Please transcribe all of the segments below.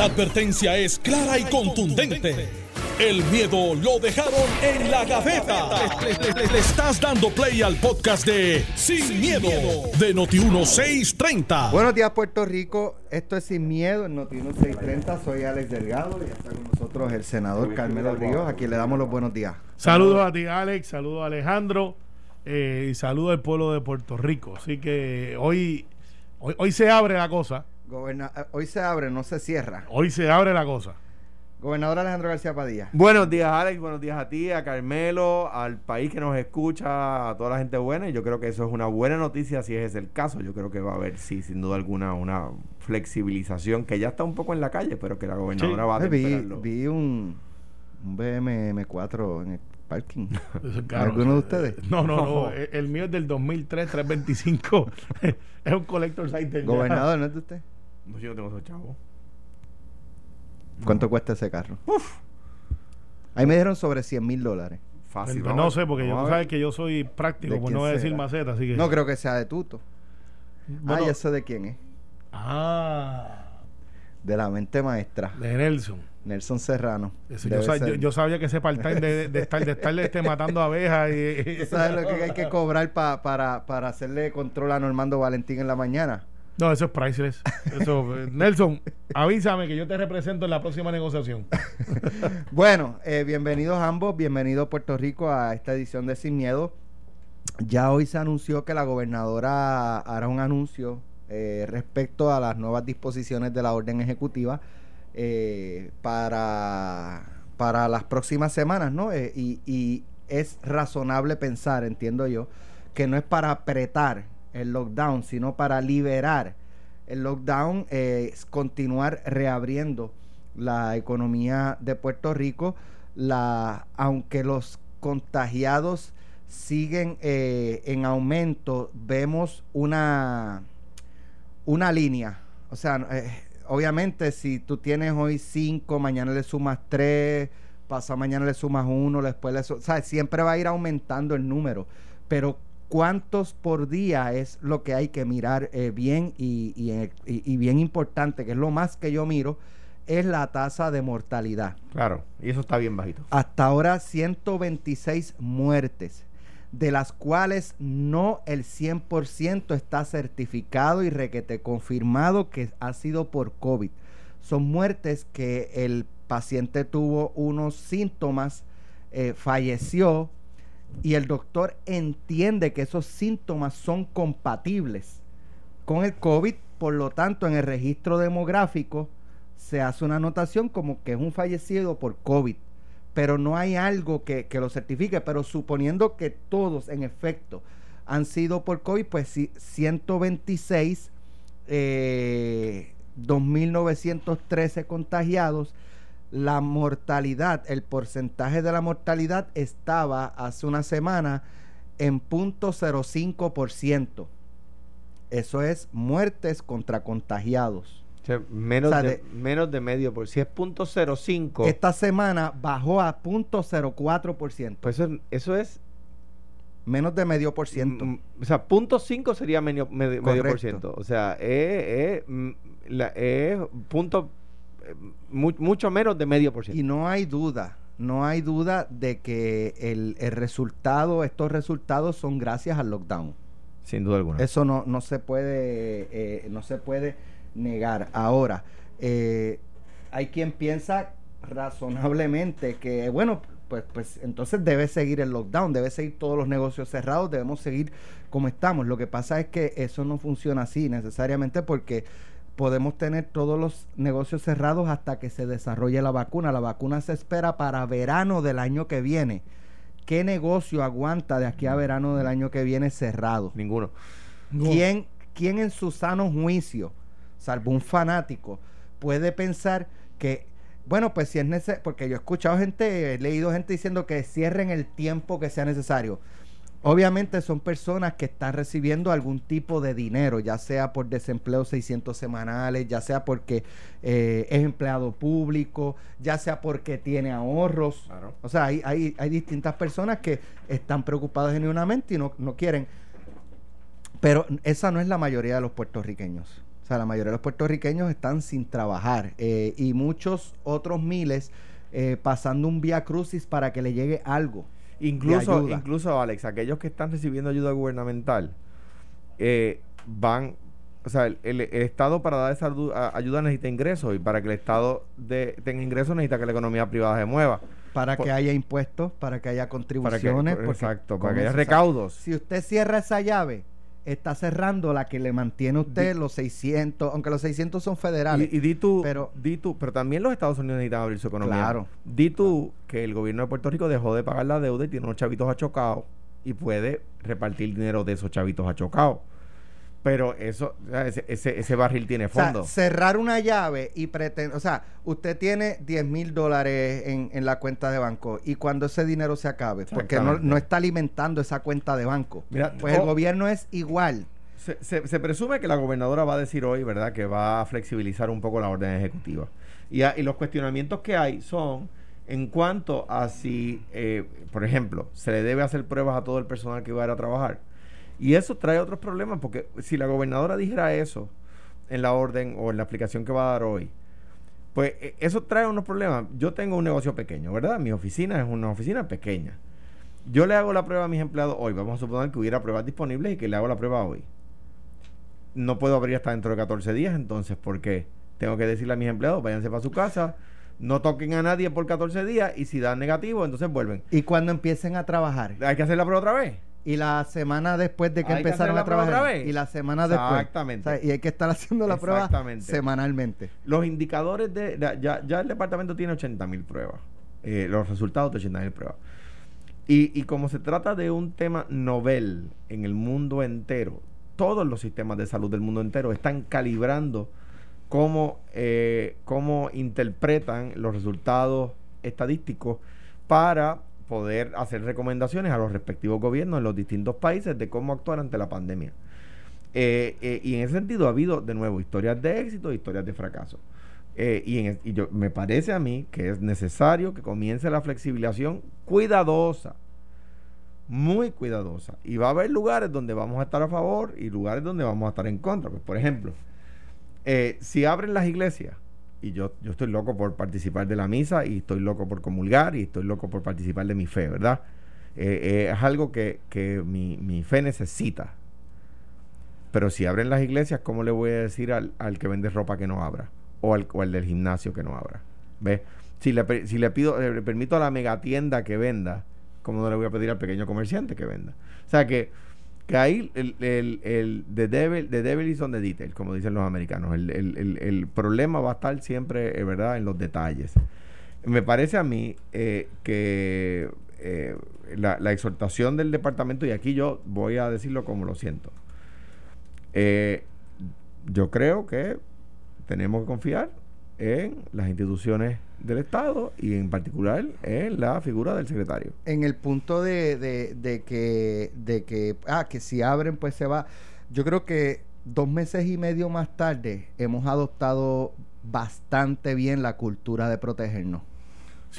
La advertencia es clara y contundente. El miedo lo dejaron en la gaveta. Le, le- le- le estás dando play al podcast de Sin, miedo, de Noti1630. Buenos días, Puerto Rico. Esto es Sin Miedo en Noticiero 630. Soy Alex Delgado y está con nosotros el senador Carmelo Ríos, a quien le damos los buenos días. Saludos a ti, Alex. Saludos a Alejandro. eh, y saludos al pueblo de Puerto Rico. Así que hoy, hoy, hoy se abre la cosa. Goberna- eh, Hoy se abre, no se cierra. Hoy se abre la cosa. Gobernador Alejandro García Padilla. Buenos días, Alex. Buenos días a ti, a Carmelo, al país que nos escucha, a toda la gente buena. Y yo creo que eso es una buena noticia si ese es el caso. Yo creo que va a haber, sí, sin duda alguna, una flexibilización que ya está un poco en la calle, pero que la gobernadora Sí. va a Eh, vi, vi un, un BM M4 en el parking. Caro. ¿Alguno de ustedes? No, no, no. El, el mío es del 2003, 325. es un collector's item. ya. Gobernador, ¿no es de usted? No, yo no tengo esos chavos. ¿Cuánto cuesta ese carro? Ahí me dieron sobre 100 mil dólares. Fácil. Pues no sé, porque yo, tú sabes que yo soy práctico, ¿De pues no voy a decir maceta, así que. No creo que sea de Tuto. Bueno, ah, ya sé de quién es. Ah, De la mente maestra. de Nelson. Nelson Serrano. Eso, yo, sabía que ese part-time de, de estar, de estar este, matando abejas y, ¿Tú sabes lo que hay que cobrar pa- para, para hacerle control a Normando Valentín en la mañana? No, eso es priceless. Eso, eh, Nelson, avísame que yo te represento en la próxima negociación. Bueno, eh, bienvenidos ambos, bienvenido Puerto Rico a esta edición de Sin Miedo. Ya hoy se anunció que la gobernadora hará un anuncio eh, respecto a las nuevas disposiciones de la orden ejecutiva eh, para, para las próximas semanas, ¿no? Y, y es razonable pensar, entiendo yo, que no es para apretar el lockdown, sino para liberar el lockdown, eh, continuar reabriendo la economía de Puerto Rico, la, aunque los contagiados siguen eh, en aumento, vemos una, una línea. O sea, eh, obviamente si tú tienes hoy cinco, mañana le sumas tres, pasado mañana le sumas uno, después le su- ¿sabes? Siempre va a ir aumentando el número. Pero cuántos por día es lo que hay que mirar eh, bien y, y, eh, y bien importante, que es lo más que yo miro, es la tasa de mortalidad. Claro, y eso está bien bajito. Hasta ahora 126 muertes, de las cuales no el 100% está certificado y requete confirmado que ha sido por COVID. Son muertes que el paciente tuvo unos síntomas, eh, falleció y el doctor entiende que esos síntomas son compatibles con el COVID, por lo tanto en el registro demográfico se hace una anotación como que es un fallecido por COVID, pero no hay algo que, lo certifique, pero suponiendo que todos en efecto han sido por COVID, pues sí, 126, eh, 2.913 contagiados, la mortalidad, el porcentaje de la mortalidad estaba hace una semana en 0.05%. Eso es muertes contra contagiados. O sea, menos, O sea, de, de- menos de medio por Si es punto Esta semana bajó a 0.04%, pues eso, es- eso es menos de medio por ciento. Mm, O sea, punto 5 sería medio, medio, medio por ciento. O sea, es, es, mm, la- es punto eh, mu- mucho menos de medio por Y ciento. no hay duda, no hay duda de que el, el resultado, estos resultados son gracias al lockdown. Sin duda alguna. Eso no, no se puede, eh, no se puede negar. Ahora, eh, hay quien piensa razonablemente que, bueno, pues, pues entonces debe seguir el lockdown, debe seguir todos los negocios cerrados, debemos seguir como estamos. Lo que pasa es que eso no funciona así necesariamente porque podemos tener todos los negocios cerrados hasta que se desarrolle la vacuna. La vacuna se espera para verano del año que viene. ¿Qué negocio aguanta de aquí a verano del año que viene cerrado? Ninguno. ¿Quién, quién en su sano juicio, salvo un fanático, puede pensar que, bueno, pues si es necesario, porque yo he escuchado gente, he leído gente diciendo que cierren el tiempo que sea necesario. Obviamente son personas que están recibiendo algún tipo de dinero, ya sea por desempleo 600 semanales, ya sea porque eh, es empleado público, ya sea porque tiene ahorros. Claro. O sea, hay, hay, hay distintas personas que están preocupadas genuinamente y no, no quieren. Pero esa no es la mayoría de los puertorriqueños. O sea, la mayoría de los puertorriqueños están sin trabajar eh, y muchos otros miles eh, pasando un vía crucis para que le llegue algo. Incluso, incluso, Alex, aquellos que están recibiendo ayuda gubernamental eh, van, o sea, el, Estado para dar esa ayuda necesita ingresos y para que el Estado de, tenga ingresos necesita que la economía privada se mueva. Para que haya impuestos, para que haya contribuciones. exacto, para que haya recaudos. Si usted cierra esa llave, está cerrando la que le mantiene usted los 600, aunque los 600 son federales. Y, di tú, pero, di tú, pero también los Estados Unidos necesitan abrir su economía. Claro. Di tú que el gobierno de Puerto Rico dejó de pagar la deuda y tiene unos chavitos achocados y puede repartir dinero de esos chavitos achocados. Pero eso, ese, ese, barril tiene fondo. cerrar una llave y pretender, o sea, usted tiene 10 mil dólares en, en, la cuenta de banco y cuando ese dinero se acabe, porque no, no, está alimentando esa cuenta de banco. Mira, pues el gobierno es igual. Se, se, se, presume que la gobernadora va a decir hoy, ¿verdad?, que va a flexibilizar un poco la orden ejecutiva. Y, y los cuestionamientos que hay son en cuanto a si, eh, por ejemplo, se le debe hacer pruebas a todo el personal que va a ir a trabajar y eso trae otros problemas, porque si la gobernadora dijera eso en la orden o en la aplicación que va a dar hoy, pues e, eso trae unos problemas. Yo tengo un negocio pequeño, ¿verdad? Mi oficina es una oficina pequeña. Yo le hago la prueba a mis empleados hoy. Vamos a suponer que hubiera pruebas disponibles y que le hago la prueba hoy. No puedo abrir hasta dentro de 14 días, entonces, ¿por qué? Tengo que decirle a mis empleados, váyanse para su casa, no toquen a nadie por 14 días y si dan negativo, entonces vuelven. ¿Y cuando empiecen a trabajar? Hay que hacer la prueba otra vez y la semana después de que empezaron a trabajar y la semana después exactamente. y hay que estar haciendo la prueba semanalmente. Los indicadores de, ya, ya el departamento tiene 80 mil pruebas eh, los resultados de 80 mil pruebas. Y, y como se trata de un tema novel en el mundo entero todos los sistemas de salud del mundo entero están calibrando cómo, eh, cómo interpretan los resultados estadísticos para poder hacer recomendaciones a los respectivos gobiernos en los distintos países de cómo actuar ante la pandemia. Eh, eh, y en ese sentido ha habido, de nuevo, historias de éxito historias de fracaso. Eh, y yo, me parece a mí que es necesario que comience la flexibilización cuidadosa, muy cuidadosa. Y va a haber lugares donde vamos a estar a favor y lugares donde vamos a estar en contra. Pues, por ejemplo, si abren las iglesias, y yo, yo estoy loco por participar de la misa y estoy loco por comulgar y estoy loco por participar de mi fe, ¿verdad? Eh, eh, es algo que, que mi, mi, fe necesita. Pero si abren las iglesias, ¿cómo le voy a decir al, al que vende ropa que no abra? O al, o del gimnasio que no abra. ¿Ves? Si le, si le pido, le permito a la megatienda que venda, ¿cómo no le voy a pedir al pequeño comerciante que venda? O sea que que ahí el, el, el the, devil, the devil is on the detail, como dicen los americanos. El, el problema va a estar siempre, eh, ¿verdad?, en los detalles. Me parece a mí eh, que eh, la, la, exhortación del departamento, y aquí yo voy a decirlo como lo siento, yo creo que tenemos que confiar en las instituciones del Estado y en particular en la figura del secretario. En el punto de, de, que, de que, ah, que si abren pues se va. Yo creo que dos meses y medio más tarde hemos adoptado bastante bien la cultura de protegernos.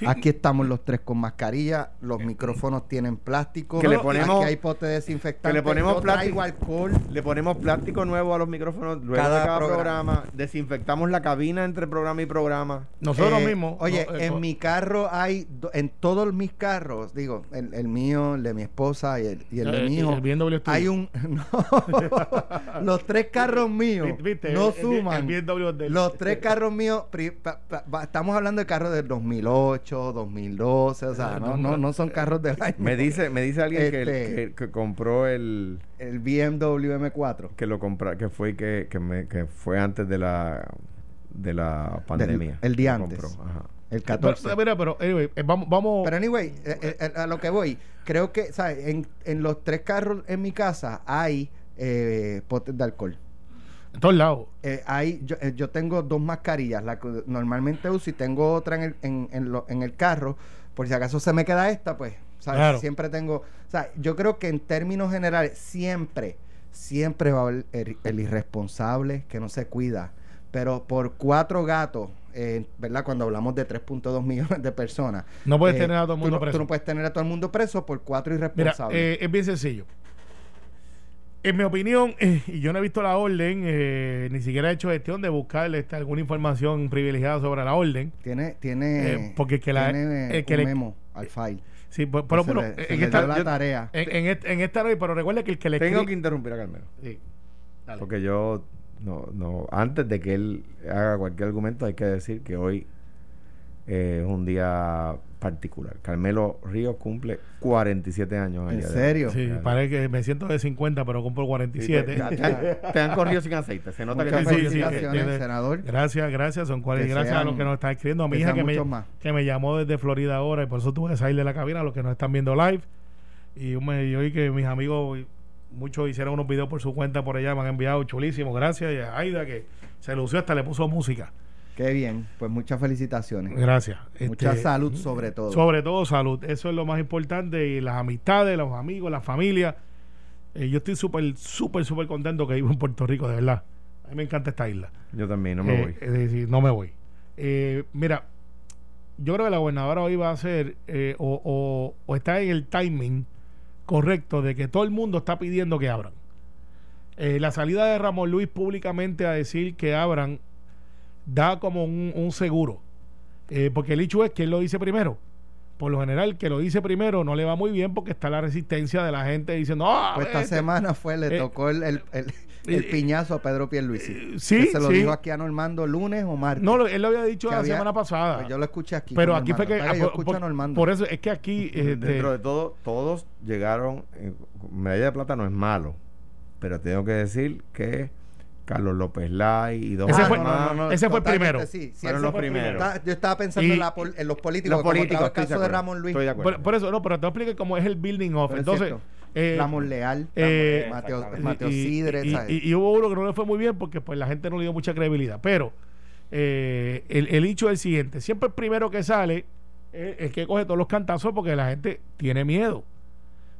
Aquí estamos los tres con mascarilla, los micrófonos tienen plástico, que le ponemos, aquí hay pote desinfectante, que le ponemos plástico, alcohol, le ponemos plástico nuevo a los micrófonos luego cada de cada programa. desinfectamos la cabina entre programa y programa. Nosotros eh, mismos. Oye, en mi carro hay, en todos mis carros, digo, el, mío, el de mi esposa y el, y el de eh, mi hijo, hay un, los tres carros míos no suman. los tres carros míos, estamos hablando de carros del 2008 2012, o sea, no, no, no son carros de año. Me dice, me dice alguien que, este, compró el el BMW M4 que lo compró, que fue que, que, fue antes de la de la pandemia. el día antes. El 14. Pero, pero, anyway, eh, vamos, vamos. Pero anyway, eh, eh, a lo que voy, creo que, ¿sabes? En, en los tres carros en mi casa hay eh, potes de alcohol. En todos lados. Eh, yo, eh, yo, tengo dos mascarillas, la que normalmente uso y tengo otra en el, en, en, lo, en el carro. Por si acaso se me queda esta, pues, ¿sabes? Siempre tengo. O sea, yo creo que en términos generales, siempre, siempre va a haber el, irresponsable que no se cuida. Pero por cuatro gatos, eh, ¿verdad? Cuando hablamos de 3.2 millones de personas. No puedes tener a todo el mundo preso. Tú no puedes tener a todo el mundo preso por cuatro irresponsables. Mira, es bien sencillo En mi opinión, eh, y yo no he visto la orden, eh, ni siquiera he hecho gestión de buscar este, alguna información privilegiada sobre la orden. Tiene, tiene, Eh, porque que la- tiene eh, que un le- memo al file. Sí, pues, pero, se pero, le- en, esta, la yo- tarea. en, en en esta pero recuerda que el que le Tengo que interrumpir a Carmelo. Sí, dale. Porque yo, no, no, antes de que él haga cualquier argumento, hay que decir que hoy eh, es un día particular. Carmelo Ríos cumple 47 años. ¿En serio? Sí, Claro. parece que me siento de 50, pero compro Sí, 47. Te, te han, te han corrido sin aceite. Se nota Muchas que sí, sí, tiene- senador. Gracias, gracias. Son cual- Que gracias a los que nos están escribiendo. A mi que hija que me, más. que me llamó desde Florida ahora y por eso tuve que salir de la cabina, a los que nos están viendo live. Y yo, oí que mis amigos, muchos hicieron unos videos por su cuenta por allá, me han enviado chulísimos. Gracias. Y a Aida que se lució hasta le puso música. Qué bien. Pues muchas felicitaciones. Gracias. Mucha Este, salud sobre todo. Sobre todo salud. Eso es lo más importante. Y las amistades, los amigos, la familia. Eh, yo estoy súper, súper, súper contento que vivo en Puerto Rico, de verdad. A mí me encanta esta isla. Yo también, no me Eh, voy. Es decir, no me voy. Eh, mira, yo creo que la gobernadora hoy va a hacer eh, o, o- o está en el timing correcto de que todo el mundo está pidiendo que abran. Eh, la salida de Ramón Luis públicamente a decir que abran da como un, un seguro. Eh, porque el hecho es que él lo dice primero. Por lo general, que lo dice primero no le va muy bien porque está la resistencia de la gente diciendo, ah, Pues esta vete". semana fue, le Eh, tocó el, el, el- el eh, piñazo a Pedro Pierluisi. eh, sí, Que se lo sí. dijo aquí a Normando lunes o martes. No, él lo había dicho la había- semana pasada. Pues yo lo escuché aquí. pero aquí fue que, ah, yo por, escucho a Normando. por eso es que aquí este, Dentro de todo, todos llegaron. medalla de plata no es malo. Pero tengo que decir que Carlos López Lai y dos Ese fue- ese fue el primero. Sí, sí, Fueron ese los fue el primeros. primero. Está- Yo estaba pensando Y- en, la pol- en los políticos. Los políticos, estaba el de caso de. Ramón Luis. Estoy de acuerdo. por, por eso, no, pero te explique cómo es el building off. Pero es Entonces, cierto. eh, Ramón Leal, eh, Mateo. Mateo y- Sidre, y, ¿sabes? y- y hubo uno que no le fue muy bien porque pues la gente no le dio mucha credibilidad. Pero eh, el, el hecho es el siguiente: siempre el primero que sale es el que coge todos los cantazos porque la gente tiene miedo.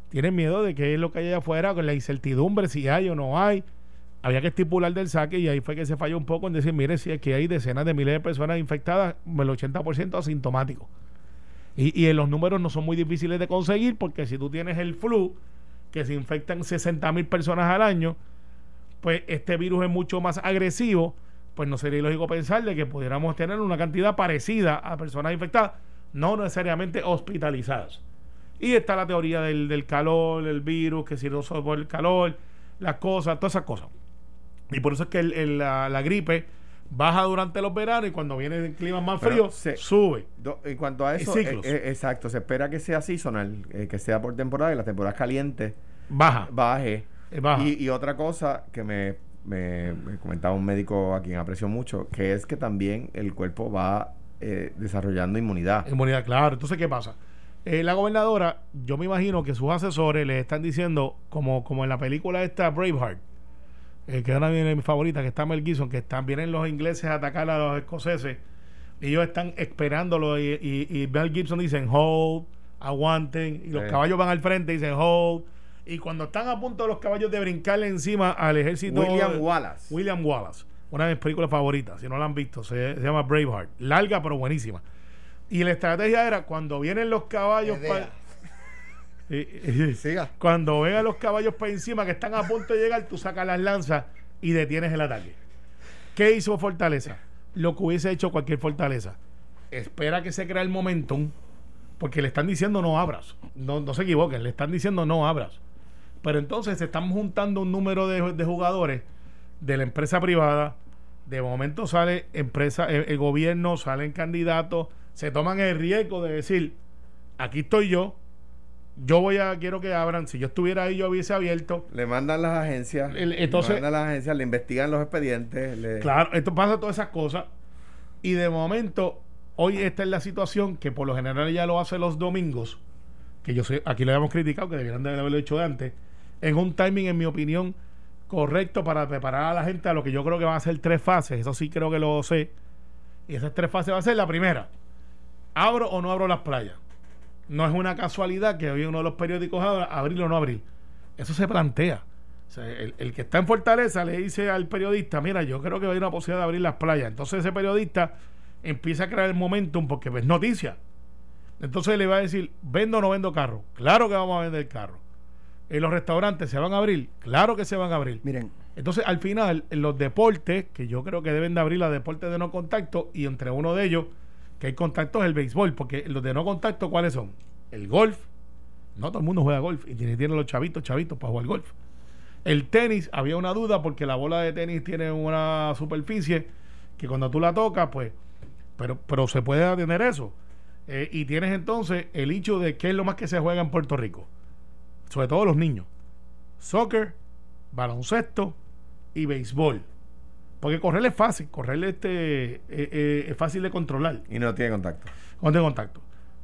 Tiene miedo de qué es lo que hay allá afuera, con la incertidumbre, si hay o no hay. Había que estipular del saque y ahí fue que se falló un poco en decir, mire, si aquí hay decenas de miles de personas infectadas, el 80% asintomáticos. Y, y los números no son muy difíciles de conseguir porque si tú tienes el flu, que se infectan 60 mil personas al año, pues este virus es mucho más agresivo, pues no sería ilógico pensar de que pudiéramos tener una cantidad parecida a personas infectadas, no necesariamente hospitalizadas. Y está la teoría del, del calor, el virus, que si no por el calor, las cosas, todas esas cosas. Y por eso es que el- el- la, la gripe baja durante los veranos y cuando viene el clima más Pero frío, se- sube. Do- en cuanto a eso, eh, eh, exacto, se espera que sea seasonal, eh, que sea por temporada y las temporadas calientes Baja. baje. eh, baja. Y, y otra cosa que me, me- me comentaba un médico a quien aprecio mucho, que es que también el cuerpo va desarrollando inmunidad. Inmunidad, claro. Entonces, ¿qué pasa? Eh, la gobernadora, yo me imagino que sus asesores le están diciendo, como, como en la película esta Braveheart, eh, que es una de mis favoritas, que está Mel Gibson, que están, vienen los ingleses a atacar a los escoceses, y ellos están esperándolo, y, y, y Mel Gibson dicen hold, aguanten, y los Sí. caballos van al frente y dicen hold, y cuando están a punto los caballos de brincarle encima al ejército... William Wallace. William Wallace, una de mis películas favoritas, si no la han visto, se, se llama Braveheart, larga pero buenísima. Y la estrategia era cuando vienen los caballos Idea. Y- Siga. cuando los caballos para encima que están a punto de llegar, tú sacas las lanzas y detienes el ataque. ¿Qué hizo Fortaleza? Lo que hubiese hecho cualquier Fortaleza. Espera que se crea el momentum, porque le están diciendo no abras. No, no se equivoquen, le están diciendo no abras. Pero entonces se están juntando un número de, de jugadores de la empresa privada. De momento sale empresa, el, el gobierno, salen candidatos, se toman el riesgo de decir, aquí estoy yo, yo voy a, quiero que abran, si yo estuviera ahí yo hubiese abierto. Le mandan las agencias, El- entonces- le mandan las agencias, le investigan los expedientes. le- Claro, esto pasa todas esas cosas. Y de momento, hoy esta es la situación que por lo general ya lo hace los domingos, que yo sé, aquí lo habíamos criticado, que deberían de haberlo hecho de antes, en un timing, en mi opinión, correcto para preparar a la gente a lo que yo creo que van a ser tres fases. Eso sí creo que lo sé. Y esas tres fases va a ser la primera. ¿Abro o no abro las playas? No es una casualidad que hoy uno de los periódicos abra, abrir o no abrir. Eso se plantea. O sea, el, el que está en Fortaleza le dice al periodista, mira, yo creo que hay una posibilidad de abrir las playas. Entonces ese periodista empieza a crear el momentum porque es noticia. Entonces le va a decir, ¿vendo o no vendo carro? Claro que vamos a vender carro. ¿En los restaurantes se van a abrir? Claro que se van a abrir. Miren, Entonces, al final, en los deportes, que yo creo que deben de abrir los deportes de no contacto, y entre uno de ellos, que hay contacto, es el béisbol, porque los de no contacto, ¿cuáles son? El golf. No todo el mundo juega golf, y tiene, tiene los chavitos, chavitos para jugar golf. El tenis, había una duda porque la bola de tenis tiene una superficie que cuando tú la tocas, pues, pero, pero se puede tener eso. Eh, y tienes entonces el hecho de qué es lo más que se juega en Puerto Rico, sobre todo los niños: soccer, baloncesto y béisbol. Porque correr es fácil, correr este, eh, eh, es fácil de controlar Y no tiene contacto. cuando hay contacto.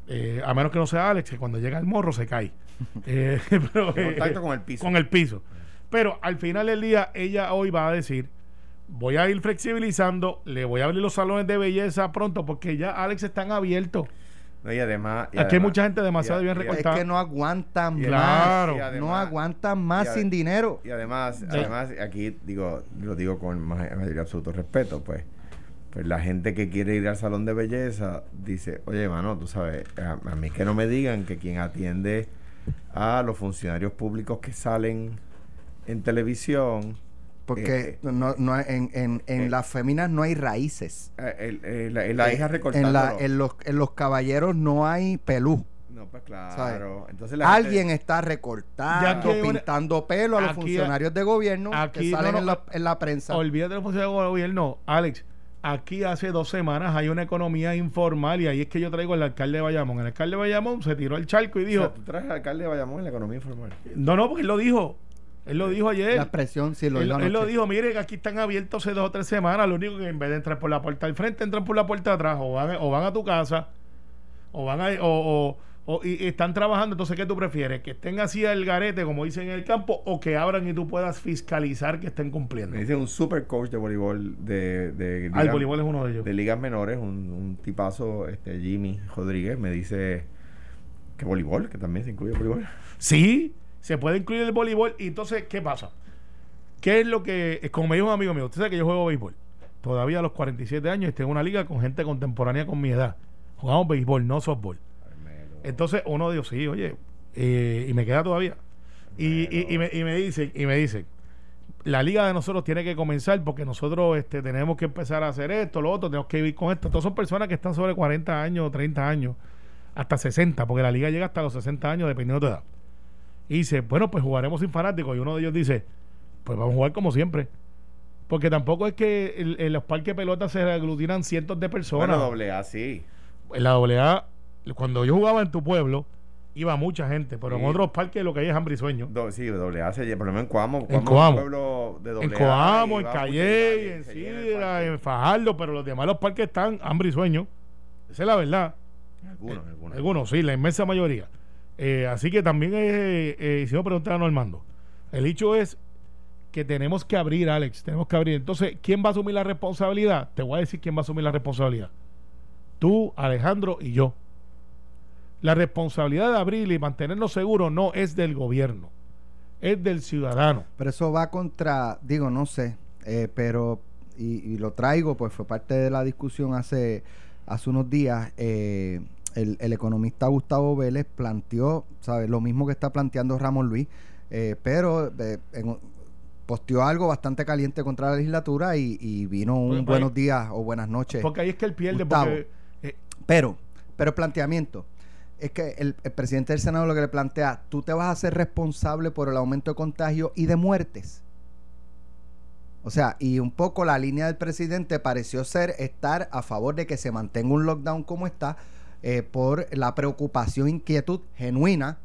Eh, a menos que no sea Alex, que cuando llega el morro se cae. Eh, pero, Tiene contacto con el piso. Con el piso. Pero al final del día, ella hoy va a decir: Voy a ir flexibilizando, le voy a abrir los salones de belleza pronto, porque ya Alex están abiertos. No, y además. y Aquí hay mucha gente demasiado y- bien recortada. es que no aguantan Claro. y más. además- no aguantan más sin dinero. Y además, Sí. además aquí digo, lo digo con ma- mayor absoluto respeto, pues, pues la gente que quiere ir al salón de belleza dice, oye, mano, tú sabes, a, a mí que no me digan que quien atiende a los funcionarios públicos que salen en televisión, Porque Eh, no, no, en, en, en eh, las féminas no hay raíces. eh, el- el- la, hija Eh, recortándolo. en, la, en, los, en los caballeros no hay pelú. No, pues ¿sabes? claro. Entonces la gente- Alguien está recortando, una- pintando pelo a los aquí- funcionarios de gobierno aquí que salen no, en, la, en la prensa. Olvídate de los funcionarios del gobierno. Alex, aquí hace dos semanas hay una economía informal y ahí es que yo traigo al alcalde de Bayamón. El alcalde de Bayamón se tiró el charco y O dijo: sea, tú traes al alcalde de Bayamón en la economía informal. No, no, porque él lo dijo. Él lo dijo ayer. La expresión, sí, lo él, dijo él lo dijo, mire que aquí están abiertos hace dos o tres semanas, lo único que en vez de entrar por la puerta del frente, entran por la puerta de atrás, o van, o van a tu casa, o van a, o, o- o- y, y están trabajando, entonces ¿qué tú prefieres? ¿Que estén así el garete, como dicen en el campo, o que abran y tú puedas fiscalizar que estén cumpliendo? Me dice un super coach de voleibol de, de, Ah, el voleibol es uno de ellos. de ligas menores, un, un tipazo, este Jimmy Rodríguez, me dice que voleibol, que también se incluye voleibol. Sí, se puede incluir el voleibol. Y entonces, ¿qué pasa? ¿Qué es lo que, como me dijo un amigo mío, usted sabe que yo juego béisbol. Todavía a los 47 años estoy en una liga con gente contemporánea con mi edad. Jugamos béisbol, no softball. Entonces uno dijo, sí, oye, eh, y me queda todavía. Y, y, y me, y me dicen, y me dicen, la liga de nosotros tiene que comenzar porque nosotros este, tenemos que empezar a hacer esto, lo otro, tenemos que vivir con esto. Todas son personas que están sobre 40 años, 30 años, hasta 60, porque la liga llega hasta los 60 años dependiendo de tu edad. Y dice, bueno, pues jugaremos sin fanáticos. Y uno de ellos dice, pues vamos a jugar como siempre. Porque tampoco es que el- en los parques de pelota se aglutinan cientos de personas. Bueno, doble A, sí. En la AA, cuando yo jugaba en tu pueblo, iba mucha gente, pero en Sí. otros parques lo que hay es hambre y sueño. Do- sí, doble A, se por lo menos en Coamo. En Coamo es un Coamo. pueblo de doble En Coamo, en Calle, en Sidra, parque. en Fajardo, pero los demás los parques están hambre y sueño. Esa es la verdad. Algunos, algunos. Algunos, sí, la inmensa mayoría. Eh, así que también, eh, eh, no preguntar a Normando, el hecho es que tenemos que abrir, Alex, tenemos que abrir. Entonces, ¿quién va a asumir la responsabilidad? Te voy a decir quién va a asumir la responsabilidad. Tú, Alejandro y yo. La responsabilidad de abrir y mantenernos seguros no es del gobierno, es del ciudadano. Pero eso va contra, digo, no sé, eh, pero, y, y lo traigo, pues fue parte de la discusión hace, hace unos días. eh, el, el economista Gustavo Vélez planteó, ¿sabes? Lo mismo que está planteando Ramón Luis, eh, pero eh, en- posteó algo bastante caliente contra la legislatura y, y vino un Pues, pues, buenos días o buenas noches. Porque ahí es que él pierde, porque eh, Pero, pero el planteamiento es que el, el presidente del Senado lo que le plantea, tú te vas a hacer responsable por el aumento de contagio y de muertes. O sea, y un poco la línea del presidente pareció ser estar a favor de que se mantenga un lockdown como está eh, por la preocupación, inquietud genuina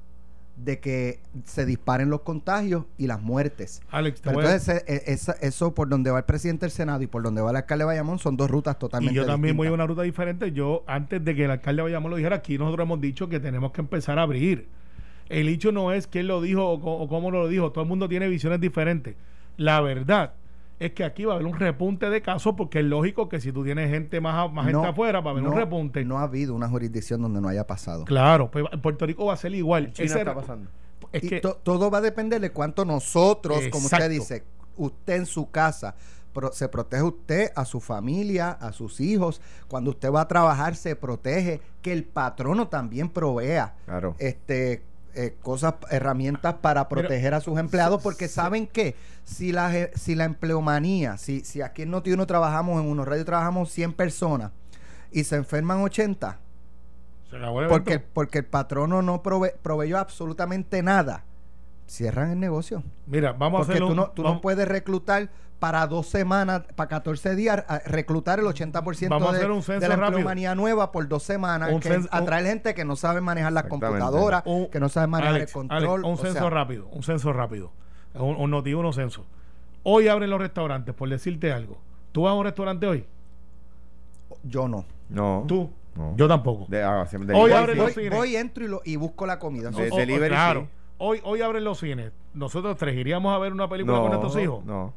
de que se disparen los contagios y las muertes. Alex, Pero entonces, eh, esa- eso por donde va el presidente del Senado y por donde va el alcalde de Bayamón son dos rutas Y totalmente yo también voy a una ruta diferente. Yo, antes de que el alcalde Bayamón lo dijera, aquí nosotros hemos dicho que tenemos que empezar a abrir. El hecho no es quién lo dijo o, o cómo lo dijo. Todo el mundo tiene visiones diferentes. La verdad es que aquí va a haber un repunte de casos porque es lógico que si tú tienes gente más, más gente No, afuera, va a haber un repunte. No ha habido una jurisdicción donde no haya pasado. Claro, pues en Puerto Rico va a ser igual. En China Ese- está pasando. Es y que to- todo va a depender de cuánto nosotros, como usted dice, usted en su casa, pro- se protege usted, a su familia, a sus hijos. Cuando usted va a trabajar, se protege. Que el patrono también provea Claro. este eh, cosas, herramientas para proteger a sus empleados, porque saben que si la, si la empleomanía, si, si aquí en Noti1 trabajamos, en unos radios trabajamos 100 personas y se enferman 80, Se acabó el porque, porque el patrono no prove- proveyó absolutamente nada, cierran el negocio. Mira, vamos a Porque hacer tú, un- no, tú no puedes reclutar para dos semanas, para 14 días, a- reclutar el 80% Vamos a de, hacer un de censo la rápido. empleomanía nueva por dos semanas, Un que censo- un- atraer gente que no sabe manejar las computadoras, Un- que no sabe manejar Alex, el control. Alex, un o censo sea, rápido, un censo rápido. Un, un uno censo. Hoy abren los restaurantes, por decirte algo. ¿Tú vas a un restaurante hoy? Yo no. No. ¿Tú? No. Yo tampoco. De, ah, Hoy abren los Voy, cines. voy, entro y, lo, y busco la comida. De- O- o- delivery, claro. sí. Hoy, hoy abren los cines. Nosotros tres iríamos a ver una película con nuestros hijos. No.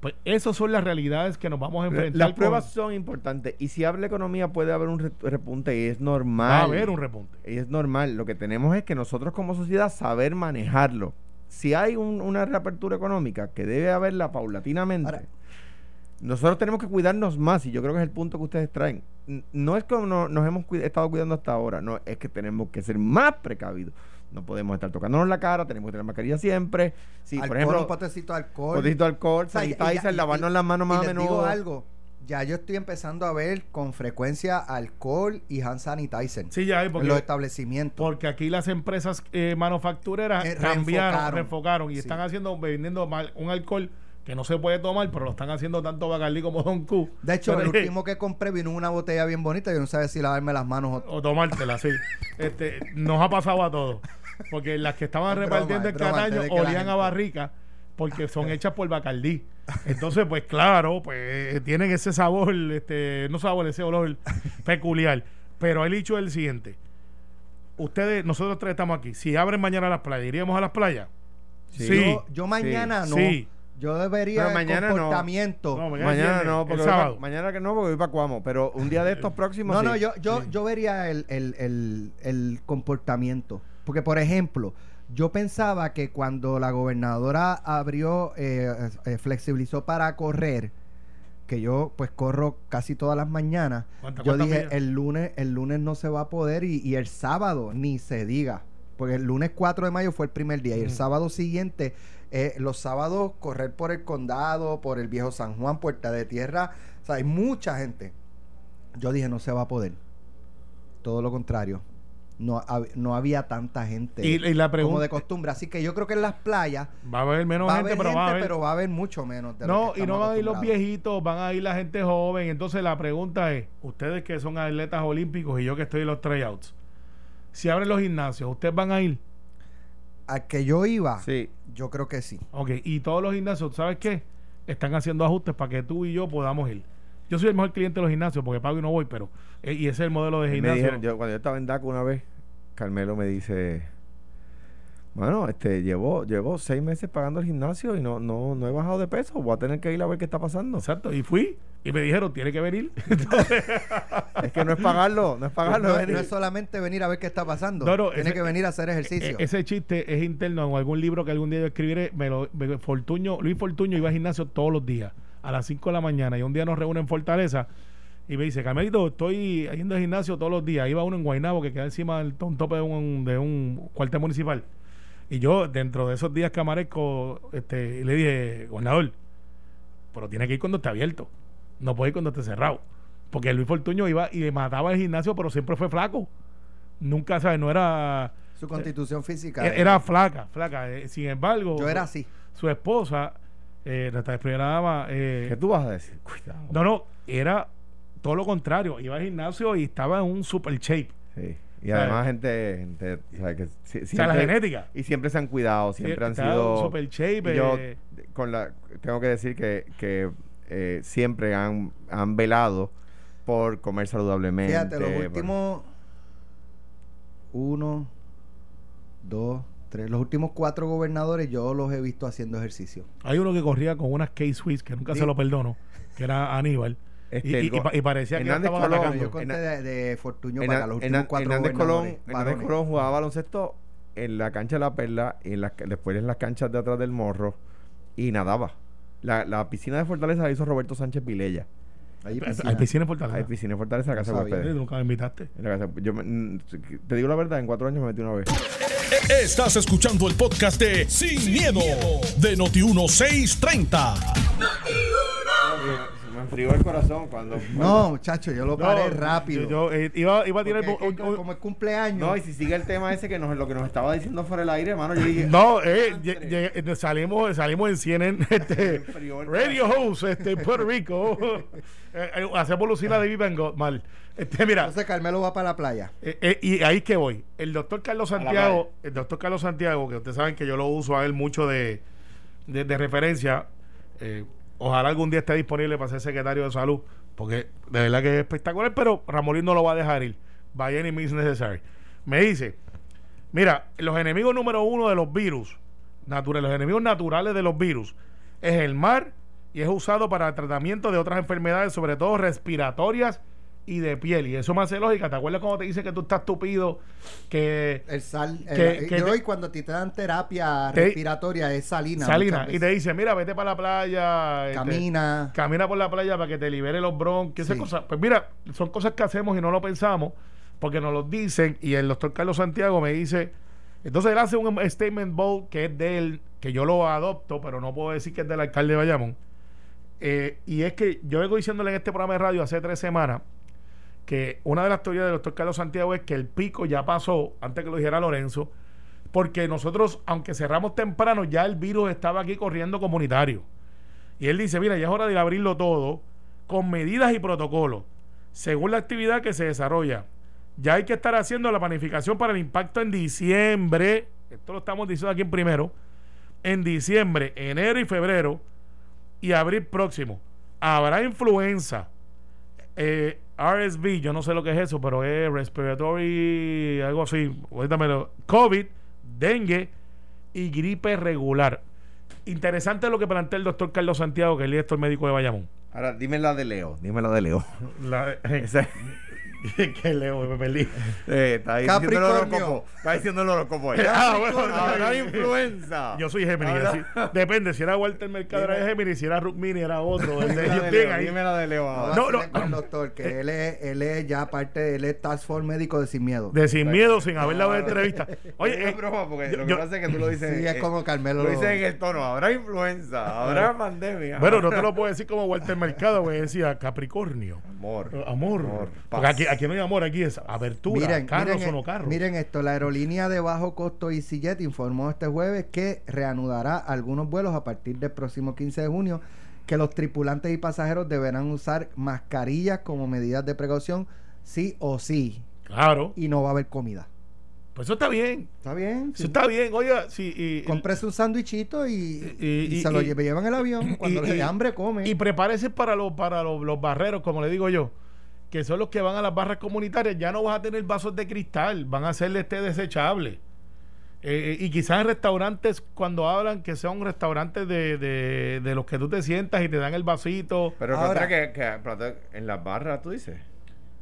Pues esas son las realidades que nos vamos a enfrentar. Las con- pruebas son importantes. Y si habla economía, puede haber un re- repunte. Y es normal. Va a haber un repunte. Y es normal. Lo que tenemos es que nosotros como sociedad saber manejarlo. Si hay un- una reapertura económica, que debe haberla paulatinamente, Ahora- nosotros tenemos que cuidarnos más. Y yo creo que es el punto que ustedes traen. No es como no- nos hemos estado cuidando hasta ahora. No, es que tenemos que ser más precavidos. No podemos estar tocándonos la cara. Tenemos que tener mascarilla siempre. Si, alcohol, por ejemplo, un potecito de alcohol. potecito de alcohol, O sea, y- sanitizer, y- y- lavarnos las manos más a menudo. digo algo. Ya yo estoy empezando a ver con frecuencia alcohol y hand sanitizer Sí, ya hay, en porque, los establecimientos. porque aquí las empresas eh, manufactureras Eh, cambiaron, reenfocaron. reenfocaron y Sí. están haciendo, vendiendo mal- un alcohol que no se puede tomar, pero lo están haciendo tanto Bacardi como Don Q. De hecho, Pero el último que compré vino en una botella bien bonita. Yo no sabía si lavarme las manos o o tomártela, sí. Este, nos ha pasado a todos. Porque las que estaban Es repartiendo el cataño olían a barrica porque son hechas por Bacardí. Entonces, pues claro, pues tienen ese sabor, este, no sabor, ese olor peculiar. Pero el dicho es el siguiente. Ustedes, nosotros tres estamos aquí. Si abren mañana las playas, ¿iríamos a las playas? Sí. Yo, yo mañana no. Sí. Yo debería Pero el mañana no. comportamiento. No, No, mañana no, el porque mañana que no, porque voy para Cuamo. Pero un día de estos próximos. no, sí. yo, yo, Sí. yo vería el, el, el, el comportamiento. Porque, por ejemplo, yo pensaba que cuando la gobernadora abrió, eh, eh, flexibilizó para correr, que yo pues corro casi todas las mañanas, ¿Cuántas- yo dije, millas? el lunes, el lunes no se va a poder y, y el sábado ni se diga. Porque el lunes 4 de mayo fue el primer día y el sábado siguiente, eh, los sábados correr por el condado, por el viejo San Juan, Puerta de Tierra, o sea, hay mucha gente. Yo dije, no se va a poder. Todo lo contrario. No, hab- no había tanta gente Y, y la como de costumbre. Así que yo creo que en las playas Va a haber menos va a gente, haber pero gente, va a haber. pero va a haber mucho menos. de lo No, que y no van a ir los viejitos, van a ir la gente joven. Entonces la pregunta es, ustedes que son atletas olímpicos y yo que estoy en los tryouts, si abren los gimnasios, ¿ustedes van a ir? Al que yo iba, Sí. yo creo que sí. Ok, y todos los gimnasios, ¿sabes qué? Están haciendo ajustes para que tú y yo podamos ir. Yo soy el mejor cliente de los gimnasios porque pago y no voy, pero... eh, y ese es el modelo de Me gimnasio. dijeron, yo, cuando yo estaba en DACO una vez, Carmelo me dice, bueno, este, llevo, llevo seis meses pagando el gimnasio y no, no, no he bajado de peso. Voy a tener que ir a ver qué está pasando. Exacto, y fui y me dijeron, tiene que venir. Entonces, Es que no es pagarlo, no es pagarlo. no, es venir. no es solamente venir a ver qué está pasando. No, no, Tiene ese- que venir a hacer ejercicio. E- ese chiste es interno en algún libro que algún día yo escribiré. Me lo, me- Fortuño, Luis Fortuño iba al gimnasio todos los días, a las 5 de la mañana, y un día nos reúne en Fortaleza y me dice, Carmelito, estoy yendo al gimnasio todos los días. Iba uno en Guaynabo que queda encima del un tope de un, de un cuartel municipal. Y yo, dentro de esos días que amanezco, este, le dije, gobernador, pero tiene que ir cuando esté abierto. No puede ir cuando esté cerrado. Porque Luis Fortuño iba y le mataba el gimnasio, pero siempre fue flaco. Nunca, ¿sabes? No era... Su constitución física. Era, era flaca, flaca. Eh, sin embargo, yo era así. su esposa, eh, nuestra primera dama, eh, ¿Qué tú vas a decir? Cuidado. no, no, era todo lo contrario. Iba al gimnasio y estaba en un super shape. Sí. Y además gente, gente o sea, que si- o sea, la genética. Y siempre se han cuidado, siempre han sido... super shape. Yo eh, con la tengo que decir que, que eh, siempre han, han velado por comer saludablemente. Fíjate, los por- últimos uno, dos, tres, los últimos cuatro gobernadores yo los he visto haciendo ejercicio. hay uno que corría con unas K-Swiss que nunca Sí. se lo perdono, que era Aníbal. Este, y, el parecía que Hernández estaba Colón, atacando. Yo conté de, de Fortuño Hernan- para los últimos cuatro Hernández Colón. Hernández. Colón jugaba baloncesto en la cancha de la Perla y en las, después en las canchas de atrás del Morro y nadaba. La, la piscina de Fortaleza la hizo Roberto Sánchez Vilella. Hay Hay piscina. en Fortaleza. Hay piscina en Fortaleza, la casa No de. Nunca me invitaste. En la casa- yo me- mm, te digo la verdad, en cuatro años me metí una vez. Estás escuchando el podcast de Sin, miedo, de Noti1630. Se me enfrió el corazón cuando. No, muchacho, yo lo paré No, rápido. Yo, yo, eh, iba, iba a tirar. Porque es que un- un- como es cumpleaños. No, y si sigue el tema ese que nos, lo que nos estaba diciendo fuera del aire, hermano, yo dije. No, eh, eh, salimos, salimos en CNN, este, el Radio Host, este, Puerto Rico. Eh, eh, hacemos Lucila de Vivengo, mal. Este, mira, Entonces Carmelo va para la playa. eh, eh, y ahí que voy. El doctor Carlos Santiago, el doctor Carlos Santiago, que ustedes saben que yo lo uso a él mucho de, de, de referencia. eh, ojalá algún día esté disponible para ser secretario de salud, porque de verdad que es espectacular, pero Ramolín no lo va a dejar ir. By any means necessary. Me dice, mira, los enemigos número uno de los virus, naturales, los enemigos naturales de los virus, es el mar y es usado para el tratamiento de otras enfermedades, sobre todo respiratorias y de piel. Y eso me hace lógica. ¿Te acuerdas cuando te dice que tú estás tupido? Que El sal. el- Que- que yo te- y cuando a ti te dan terapia Te- respiratoria es salina. salina y te dice, mira, vete para la playa. este, Camina. camina por la playa para que te libere los bronquios, esas cosas. Pues mira, son cosas que hacemos y no lo pensamos porque nos lo dicen y el doctor Carlos Santiago me dice, entonces él hace un statement bold que es de él, que yo lo adopto, pero no puedo decir que es del alcalde de Bayamón. Eh, y es que yo vengo diciéndole en este programa de radio hace tres semanas que una de las teorías del doctor Carlos Santiago es que el pico ya pasó, antes que lo dijera Lorenzo, porque nosotros, aunque cerramos temprano, ya el virus estaba aquí corriendo comunitario. Y él dice, mira, ya es hora de abrirlo todo con medidas y protocolos, según la actividad que se desarrolla. Ya hay que estar haciendo la planificación para el impacto en diciembre, esto lo estamos diciendo aquí en primero, en diciembre, enero y febrero y abril próximo. Habrá influenza, eh, RSV, yo no sé lo que es eso, pero es respiratory, algo así, ahorita me lo- COVID, dengue y gripe regular. Interesante lo que plantea el doctor Carlos Santiago, que es el director médico de Bayamón. Ahora, dime la de Leo. Dime la de Leo. La, Ese- que leo, me perdí. eh, está diciendo horóscopo. Está diciendo el horóscopo. Ah, bueno, no, influenza. Yo soy Géminis. Así. Depende, si era Walter Mercado era. Géminis, si era Rukmini era otro. Dime Yo la de Leo, ahí. dime la de Leo No, ahora. No, no. con el doctor, que él es, él es ya parte, él es task force médico de Sin Miedo. De sin miedo, sin haber dado entrevista. Oye, es eh, broma, porque lo que pasa es que tú lo dices. Sí, es como Carmelo. Lo dices en el tono. Habrá influenza, habrá pandemia. bueno, no te lo puedo decir como Walter Mercado, que decía Capricornio. Amor. Amor. Amor, Porque aquí, aquí no hay amor, aquí es abertura, Miren, carros miren, o no carros. miren esto, la aerolínea de bajo costo EasyJet informó este jueves que reanudará algunos vuelos a partir del próximo 15 de junio, que los tripulantes y pasajeros deberán usar mascarillas como medidas de precaución, sí o sí, Claro. y no va a haber comida. Pues eso está bien. ¿Está bien? Eso está bien. Oiga, sí. Y, Cómprese un sándwichito y, Y- y y- se lo llevan en el avión. Cuando le dé hambre, come. Y prepárese para, los para los barreros, como le digo yo, que son los que van a las barras comunitarias. Ya no vas a tener vasos de cristal, van a hacerle este desechable. Eh, y quizás en restaurantes, cuando hablan, que sean restaurantes de, de, de los que tú te sientas y te dan el vasito. Pero Ahora- que, que en las barras, tú dices.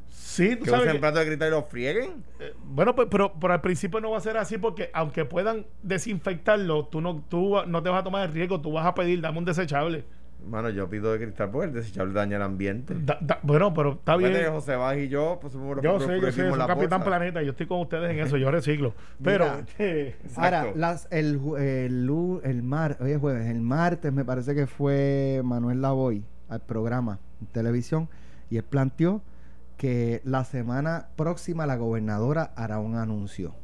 Sí, tú Que sabes que- plato de cristal y los frieguen. eh, bueno, pues, pero, pero al principio no va a ser así porque aunque puedan desinfectarlo, tú no, tú no te vas a tomar el riesgo, tú vas a pedir, dame un desechable. Mano, yo pido de cristal porque el desechable daña el ambiente. Da- da- bueno, pero está bien. José Baj y yo, pues somos los Yo sé, yo sé, soy Capitán. Planeta, yo estoy con ustedes en eso, yo reciclo. Pero, Mira. eh, Ahora, las, el, el, lu- el mar, hoy es jueves, el martes me parece que fue Manuel Lavoy al programa en televisión y él planteó que la semana próxima la gobernadora hará un anuncio.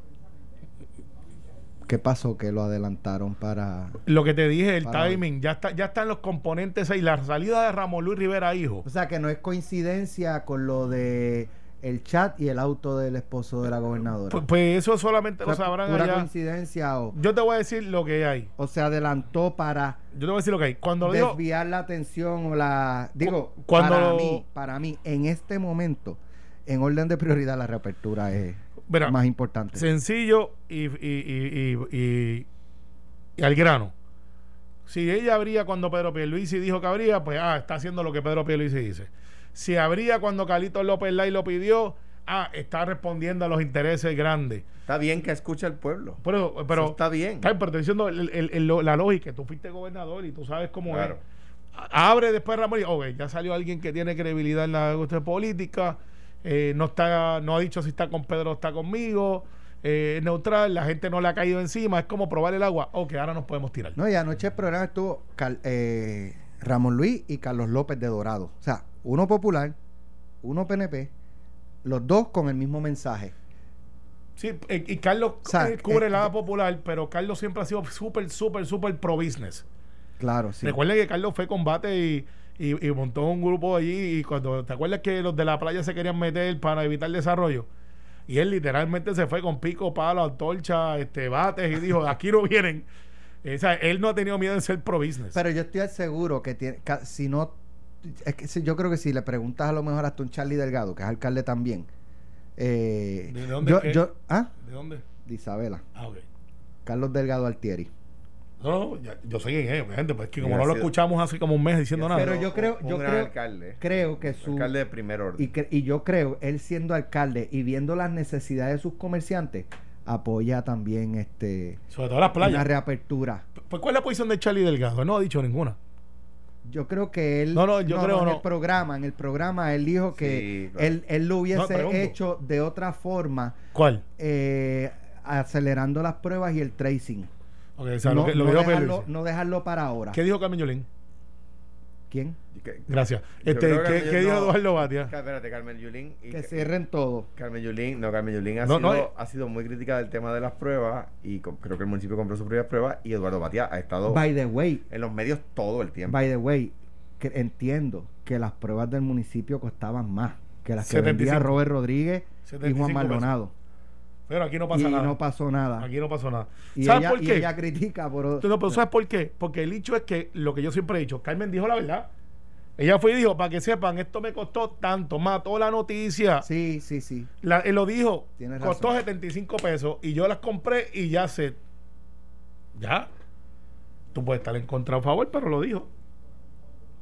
¿Qué pasó? Que lo adelantaron para... lo que te dije, el hoy. timing, ya está, ya están los componentes ahí. La salida de Ramón Luis Rivera, hijo. O sea, que no es coincidencia con lo de el chat y el auto del esposo de la gobernadora. Pues, pues eso solamente O lo sea, sabrán pura allá. coincidencia o, Yo te voy a decir lo que hay. o se adelantó para Yo te voy a decir lo que hay. Cuando lo digo, desviar la atención o la digo Cu- cuando para lo- mí para mí en este momento en orden de prioridad la reapertura es Mira, más importante sencillo y, y, y, y- y- y al grano. Si ella abría cuando Pedro Pierluisi dijo que abría, pues ah, está haciendo lo que Pedro Pierluisi dice. Si abría cuando Carlitos López Lai lo pidió, ah, está respondiendo a los intereses grandes. Está bien que escuche el pueblo. Pero, pero Eso está bien. Está pero estoy diciendo el- el- el- lo- la lógica. Tú fuiste gobernador y tú sabes cómo Claro. es. abre después Ramón y ok, ya salió alguien que tiene credibilidad en la cuestión política, eh, no está, no ha dicho si está con Pedro o está conmigo, eh, es neutral, la gente no le ha caído encima, es como probar el agua, ok, ahora nos podemos tirar. No, y anoche el programa estuvo Cal- eh, Ramón Luis y Carlos López de Dorado. O sea, uno popular, uno PNP, los dos con el mismo mensaje. Sí, eh, y Carlos O sea, cubre el lado popular, pero Carlos siempre ha sido súper, súper, súper pro business. Claro, sí. Recuerden que Carlos fue combate y, y, y montó un grupo allí. Y cuando te acuerdas que los de la playa se querían meter para evitar desarrollo, y él literalmente se fue con pico, palo, antorcha, este, bates y dijo: aquí no vienen. O sea, él no ha tenido miedo en ser pro business. Pero yo estoy seguro que tiene, si no, es que si- yo creo que si le preguntas a lo mejor hasta un Charlie Delgado, que es alcalde también, eh, ¿De dónde yo, ¿ah? ¿De dónde? De Isabela, Ah. Carlos Delgado Altieri. No, no, ya- yo sé quién es, obviamente, pues es que como no lo escuchamos hace como un mes diciendo nada. Pero yo creo- yo creo- alcalde. creo que su- alcalde de primer orden. Y, que- y yo creo, él siendo alcalde y viendo las necesidades de sus comerciantes, apoya también este Sobre todo las una playas. reapertura. Pues, ¿Cuál es la posición de Charlie Delgado? Él No ha dicho ninguna. Yo creo que él No, no, yo creo en no. el programa, en el programa él dijo que Sí, claro. él, él lo No, hubiese hecho de otra forma, ¿Cuál? eh, acelerando las pruebas y el tracing. Ok, o sea, no, lo que, lo no que dijo dejarlo, Pierluisi. no dejarlo para ahora. ¿Qué dijo Carmen Yulín? ¿Quién? Gracias. Este, ¿qué, Carmen qué dijo Eduardo Batia? Espérate, Carmen Yulín. y Que cierren todo. Carmen Yulín, no, Carmen Yulín ha, No, sido, no, eh. ha sido muy crítica del tema de las pruebas y creo que el municipio compró sus propias pruebas y Eduardo Batía ha estado By the way, en los medios todo el tiempo. by the way, que entiendo que las pruebas del municipio costaban más que las que 75. vendía Robert Rodríguez y 75 Juan pesos. Maldonado. Pero aquí no Y pasa nada. no pasó nada. Aquí no pasó nada. y, ¿Sabes ella, por y qué? ella critica por... Tú no, pero ¿sabes por qué? Porque el hecho es que lo que yo siempre he dicho, Carmen dijo la verdad. Ella fue y dijo, para que sepan, esto me costó tanto, mató la noticia. Sí, sí, sí. La- él lo dijo, Tienes costó razón. 75 pesos y yo las compré y ya se... Ya. Tú puedes estar en contra o a favor, pero lo dijo.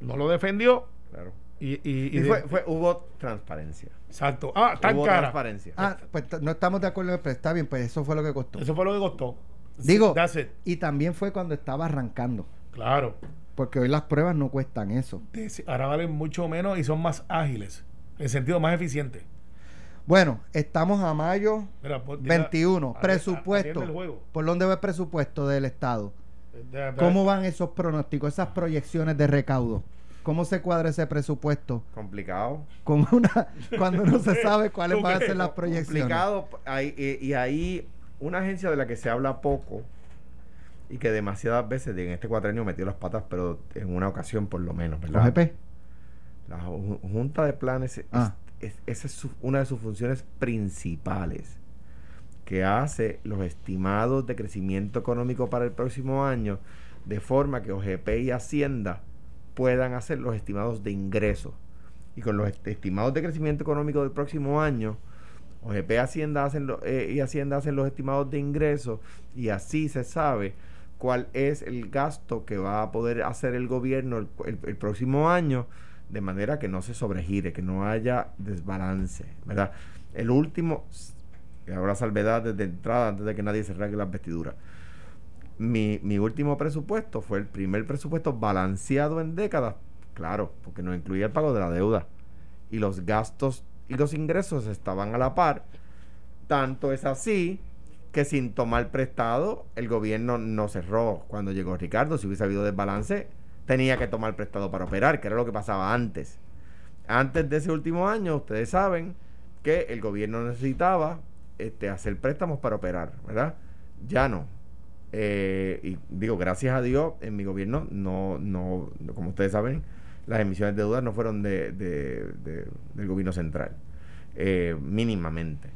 No lo defendió Claro. y... y- y Y de- fue, fue- hubo transparencia. Exacto. Ah, tan hubo cara. transparencia. Ah, pues no estamos de acuerdo, pero está bien, pues eso fue lo que costó. Eso fue lo que costó. Digo, That's it. y también fue cuando estaba arrancando, Claro. porque hoy las pruebas no cuestan eso. Ahora valen mucho menos y son más ágiles. En sentido más eficiente. Bueno, estamos a mayo Mira, pues, 21, atiende- presupuesto. ¿Por dónde va el presupuesto del Estado? De- ¿Cómo van esos pronósticos, esas proyecciones de recaudo? ¿Cómo se cuadra ese presupuesto? Complicado. Con una, cuando no se sabe cuáles ¿Tú van a ser las proyecciones. Complicado. Hay- y, y ahí una agencia de la que se habla poco y que demasiadas veces en este cuatrenio metió las patas, pero en una ocasión por lo menos, ¿verdad? OGP. La Ju- Junta de Planes, es- Ah. es- esa es su- una de sus funciones principales, que hace los estimados de crecimiento económico para el próximo año, de forma que OGP y Hacienda puedan hacer los estimados de ingresos. Y con los est- estimados de crecimiento económico del próximo año, OGP Hacienda hacen eh, y Hacienda hacen los estimados de ingresos y así se sabe cuál es el gasto que va a poder hacer el gobierno el, próximo año de manera que no se sobregire, que no haya desbalance, ¿verdad? El último, ahora salvedad desde entrada antes de que nadie se rasgue las vestiduras. Mi, mi último presupuesto fue el primer presupuesto balanceado en décadas, claro, porque no incluía el pago de la deuda y los gastos y los ingresos estaban a la par. Tanto es así que sin tomar prestado, el gobierno no cerró cuando llegó Ricardo. Si hubiese habido desbalance, tenía que tomar prestado para operar, que era lo que pasaba antes. Antes de ese último año, ustedes saben que el gobierno necesitaba este, hacer préstamos para operar, ¿verdad? Ya no. Eh, y digo, gracias a Dios, en mi gobierno, no, no, como ustedes saben, las emisiones de deuda no fueron de, de- de- del gobierno central, eh, mínimamente.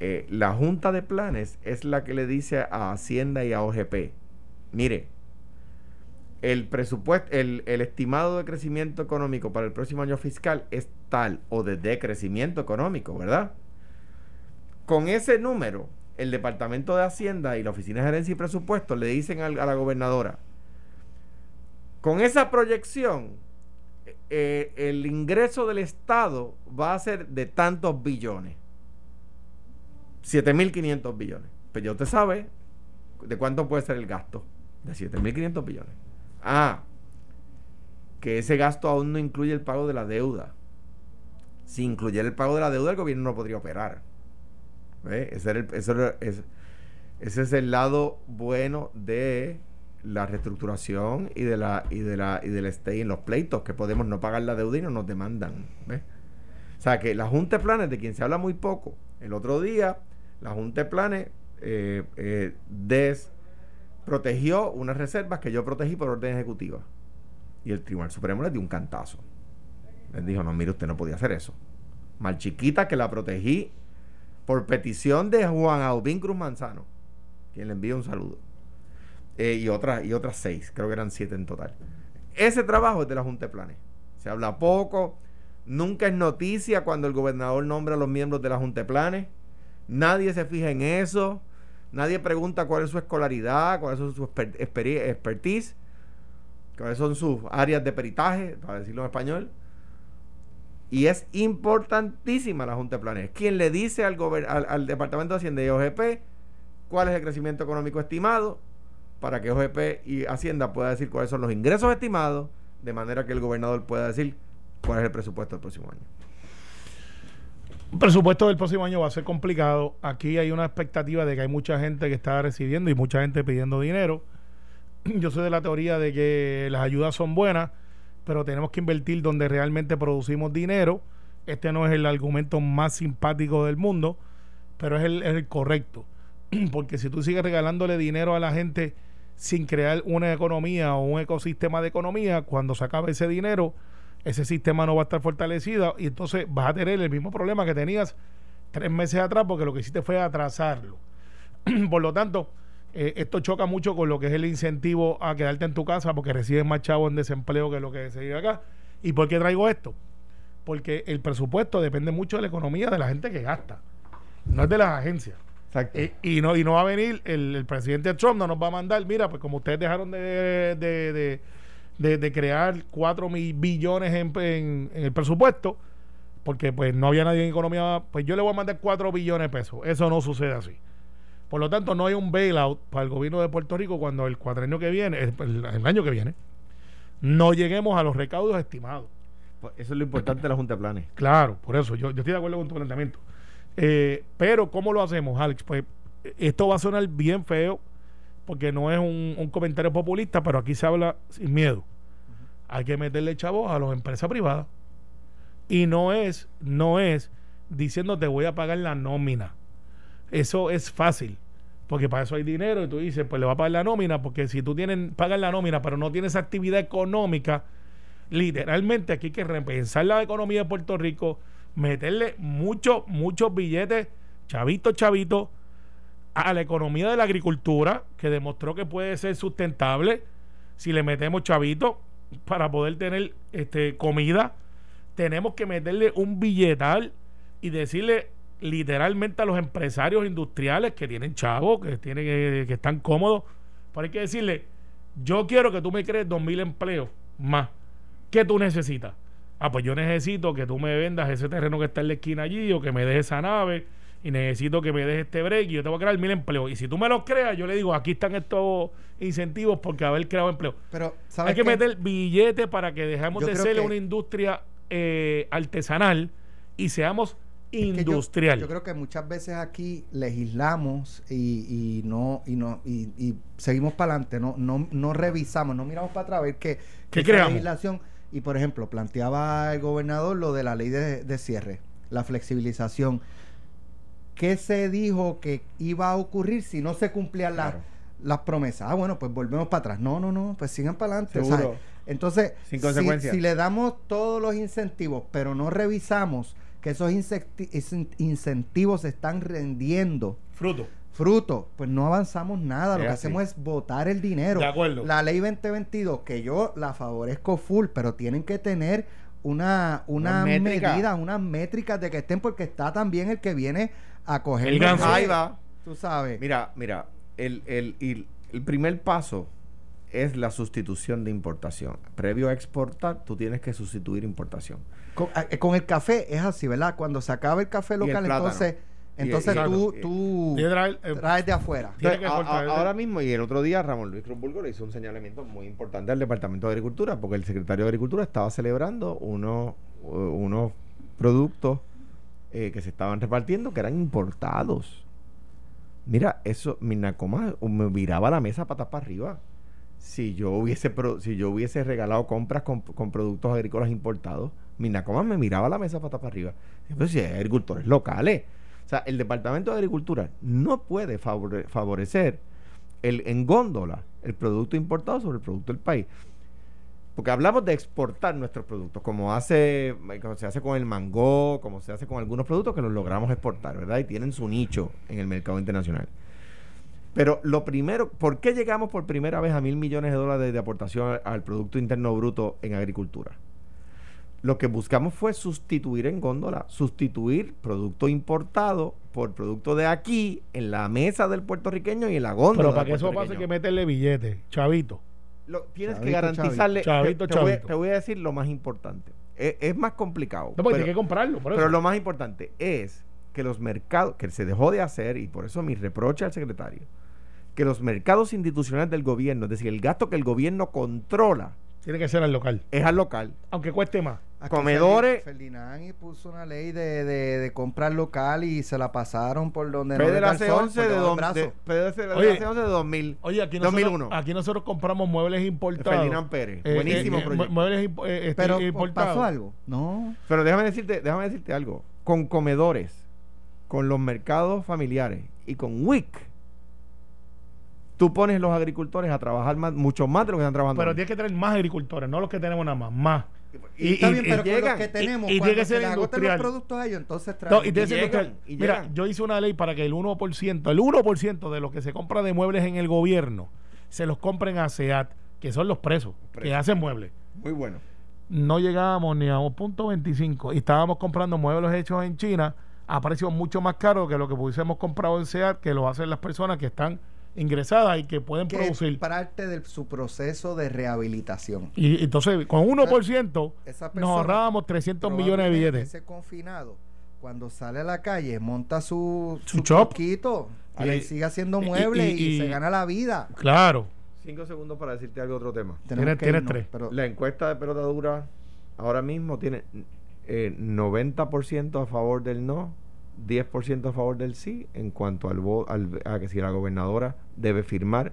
Eh, la Junta de Planes es la que le dice a Hacienda y a OGP, mire, el presupuesto, el, el estimado de crecimiento económico para el próximo año fiscal es tal o de decrecimiento económico, ¿verdad? Con ese número, el Departamento de Hacienda y la Oficina de Gerencia y Presupuesto le dicen a la gobernadora, con esa proyección, eh, el ingreso del Estado va a ser de tantos billones. 7.500 billones. Pues ya usted sabe de cuánto puede ser el gasto. De 7.500 billones. Ah, que ese gasto aún no incluye el pago de la deuda. Si incluyera el pago de la deuda, el gobierno no podría operar. ¿Ve? Ese, es- el lado bueno de la reestructuración y de la y de la y del stay en los pleitos que podemos no pagar la deuda y no nos demandan ¿ves? o sea que la junta de planes de quien se habla muy poco el otro día la junta de planes eh, eh, des protegió unas reservas que yo protegí por orden ejecutiva y el Tribunal Supremo les dio un cantazo les dijo no mire usted no podía hacer eso mal chiquita que la protegí por petición de Juan Aubín Cruz Manzano quien le envía un saludo eh, y, otras, y otras seis, creo que eran siete en total. Ese trabajo es de la Junta de Planes. Se habla poco, nunca es noticia cuando el gobernador nombra a los miembros de la Junta de Planes, nadie se fija en eso, nadie pregunta cuál es su escolaridad, cuál es su expertise, cuáles son sus áreas de peritaje, para decirlo en español. Y es importantísima la Junta de Planes. Quien le dice al, al, Departamento de Hacienda y OGP cuál es el crecimiento económico estimado, para que OGP y Hacienda pueda decir cuáles son los ingresos estimados, de manera que el gobernador pueda decir cuál es el presupuesto del próximo año. Un presupuesto del próximo año va a ser complicado. Aquí hay una expectativa de que hay mucha gente que está recibiendo y mucha gente pidiendo dinero. Yo soy de la teoría de que las ayudas son buenas, pero tenemos que invertir donde realmente producimos dinero. Este no es el argumento más simpático del mundo, pero es el, correcto. Porque si tú sigues regalándole dinero a la gente sin crear una economía o un ecosistema de economía, cuando se acabe ese dinero, ese sistema no va a estar fortalecido y entonces vas a tener el mismo problema que tenías tres meses atrás porque lo que hiciste fue atrasarlo. Por lo tanto, eh, esto choca mucho con lo que es el incentivo a quedarte en tu casa porque recibes más chavo en desempleo que lo que se vive acá. ¿Y por qué traigo esto? Porque el presupuesto depende mucho de la economía de la gente que gasta, no es de las agencias. Exacto. Eh, y, no, y no va a venir el, el presidente Trump, no nos va a mandar, mira, pues como ustedes dejaron de, de, de, de- de crear 4 mil billones en, en- en el presupuesto, porque pues no había nadie en economía, pues yo le voy a mandar 4 billones de pesos. Eso no sucede así. Por lo tanto, no hay un bailout para el gobierno de Puerto Rico cuando el cuatrenio que viene, el, año que viene, no lleguemos a los recaudos estimados. Pues eso es lo importante de la Junta de Planes. Claro, por eso yo, yo estoy de acuerdo con tu planteamiento. Eh, pero, ¿cómo lo hacemos, Alex? Pues esto va a sonar bien feo, porque no es un, un comentario populista, pero aquí se habla sin miedo. Hay que meterle chavos a las empresas privadas. Y no es, no es diciendo te voy a pagar la nómina. Eso es fácil. Porque para eso hay dinero y tú dices, pues le va a pagar la nómina, porque si tú tienes, pagas la nómina, pero no tienes actividad económica, literalmente aquí hay que repensar la economía de Puerto Rico, meterle muchos, muchos billetes, chavitos, chavitos, a la economía de la agricultura, que demostró que puede ser sustentable si le metemos chavitos para poder tener este, comida. Tenemos que meterle un billetal y decirle literalmente a los empresarios industriales que tienen chavos, que, tienen, eh, que están cómodos, pero hay que decirle, yo quiero que tú me crees dos mil empleos más. ¿Qué tú necesitas? Ah, pues yo necesito que tú me vendas ese terreno que está en la esquina allí o que me dejes esa nave y necesito que me dejes este break y yo te voy a crear mil empleos. Y si tú me los creas, yo le digo, aquí están estos incentivos porque haber creado empleo. Pero, ¿sabes Hay que meter billetes para que dejemos de ser que- una industria eh, artesanal y seamos Que yo- industrial. Yo, creo que muchas veces aquí legislamos y, y no y no y, y seguimos para adelante, no, no no revisamos, no miramos para atrás a ver qué ¿Qué legislación y por ejemplo planteaba el gobernador lo de la ley de, de cierre, la flexibilización. ¿Qué se dijo que iba a ocurrir si no se cumplían las, Claro. las promesas? Ah, bueno, pues volvemos para atrás. No, no, no, pues sigan para adelante. Entonces, Sin si- si le damos todos los incentivos, pero no revisamos que esos incenti- incen- incentivos están rendiendo Fruto. fruto, pues no avanzamos nada. Lo que así. hacemos es votar el dinero. De acuerdo. La ley 2022, que yo la favorezco full, pero tienen que tener una, una medida, unas métricas de que estén, porque está también el que viene a coger. El. Ahí va. Tú sabes. Mira, mira, el, el, el, el primer paso es la sustitución de importación. Previo a exportar, tú tienes que sustituir importación. Con, eh, con el café es así, ¿verdad? Cuando se acaba el café local, entonces Entonces y- tú, y- tú Tiene que traer, eh, traes de afuera. Entonces, a- a- ahora mismo y el otro día Ramón Luis Cruzburgo le hizo un señalamiento muy importante al Departamento de Agricultura porque el secretario de Agricultura estaba celebrando unos, unos productos eh, que se estaban repartiendo que eran importados. Mira, eso, mi Nacoma me viraba la mesa patas para arriba. Si yo hubiese si yo hubiese regalado compras con, con productos agrícolas importados, mi Nacoma me miraba la mesa patas para arriba. Pero si hay agricultores locales. O sea, el Departamento de Agricultura no puede favore- favorecer el, en góndola el producto importado sobre el producto del país. Porque hablamos de exportar nuestros productos, como hace como se hace con el mango, como se hace con algunos productos que los logramos exportar, ¿verdad? Y tienen su nicho en el mercado internacional. Pero lo primero, ¿por qué llegamos por primera vez a mil millones de dólares de aportación al, al Producto Interno Bruto en agricultura? Lo que buscamos fue sustituir en góndola, sustituir producto importado por producto de aquí en la mesa del puertorriqueño y en la góndola. pero para que eso pase hay que meterle billetes, chavito. Lo- tienes que Chavito, garantizarle. te- chavito. te, voy, a- Chavito. te voy a decir lo más importante. Es, es más complicado. No, porque pero, hay que comprarlo. Por pero eso. lo más importante es que los mercados, que se dejó de hacer, y por eso mi reproche al secretario, que los mercados institucionales del gobierno, es decir, el gasto que el gobierno controla, Tiene que ser al local. es al local. Aunque cueste más. Aquí Comedores- Ferdi- Ferdinand y puso una ley de, de, de comprar local y se la pasaron por donde C11 por de, debajo del dos- brazo. de, Oye, C11 de 2000. Oye, aquí nosotros, 2001. aquí nosotros compramos muebles importados. Ferdinand Pérez. Eh, Buenísimo eh, eh, proyecto. muebles eh, este, Pero importados. pasó algo. No. Pero déjame decirte, déjame decirte algo. Con comedores, con los mercados familiares y con WIC, tú pones los agricultores a trabajar más, mucho más de lo que están trabajando. Pero tienes que tener más agricultores, no los que tenemos nada más, más. Y, está bien, pero con llegan, los que tenemos, y- y tiene que se ser agoten industrial. los productos a ellos, entonces traen. No, y tiene llegan, y Mira, yo hice una ley para que el 1%, el 1% de lo que se compra de muebles en el gobierno, se los compren a SEAT, que son los presos, que hacen muebles. Muy bueno. No llegábamos ni a un punto 25 y estábamos comprando muebles hechos en China a precios mucho más caros que lo que pudiésemos comprado en SEAT, que lo hacen las personas que están ingresadas y que pueden que producir. es parte de su proceso de rehabilitación. Y entonces, con 1%, Esa nos persona ahorrábamos 300 millones de billetes. Ese confinado, cuando sale a la calle, monta su, Su shop. truquito y, Y- sigue haciendo muebles y, y- y- se gana la vida. Claro. Cinco segundos para decirte algo otro tema. Tienes- tienes irnos, tres. pero- La encuesta de pelota dura ahora mismo tiene eh, 90% a favor del no, 10% a favor del sí en cuanto al, al a que si la gobernadora debe firmar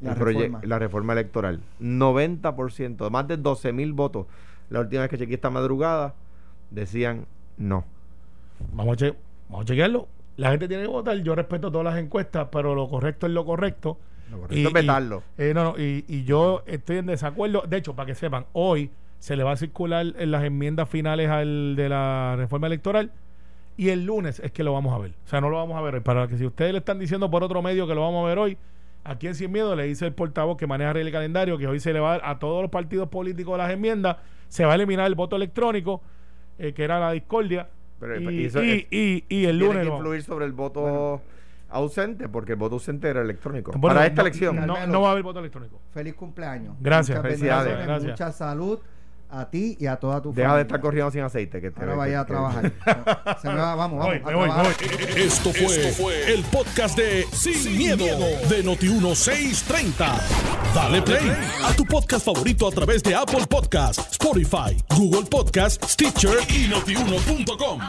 La el reforma. la reforma electoral. 90%, más de 12 mil votos. La última vez que chequeé esta madrugada decían no. Vamos a, che- vamos a chequearlo. La gente tiene que votar. Yo respeto todas las encuestas, pero lo correcto es lo correcto. Lo correcto es vetarlo. eh, no, no, y, y yo estoy en desacuerdo. De hecho, para que sepan, hoy se le va a circular en las enmiendas finales al de la reforma electoral y el lunes es que lo vamos a ver. O sea, no lo vamos a ver hoy. Para que si ustedes le están diciendo por otro medio que lo vamos a ver hoy, aquí en Sin Miedo le dice el portavoz que maneja el calendario que hoy se le va a, dar a todos los partidos políticos las enmiendas, se va a eliminar el voto electrónico, eh, que era la discordia. Pero y, eso y- es- y- y el Tiene lunes que lo- influir sobre el voto ausente, porque el voto ausente era electrónico. Bueno, Para esta no- elección. No, no va a haber voto electrónico. Feliz cumpleaños. Gracias. Muchas Felicidades. Gracias. Mucha salud a ti y a toda tu Deja familia. de estar corriendo sin aceite. Que te- Ahora vaya a que- trabajar. Se me va, vamos, vamos. Voy, a voy. Esto fue, el podcast de Sin, miedo, de Noti1630. Dale play a tu podcast favorito a través de Apple Podcasts, Spotify, Google Podcasts, Stitcher y notiuno.com.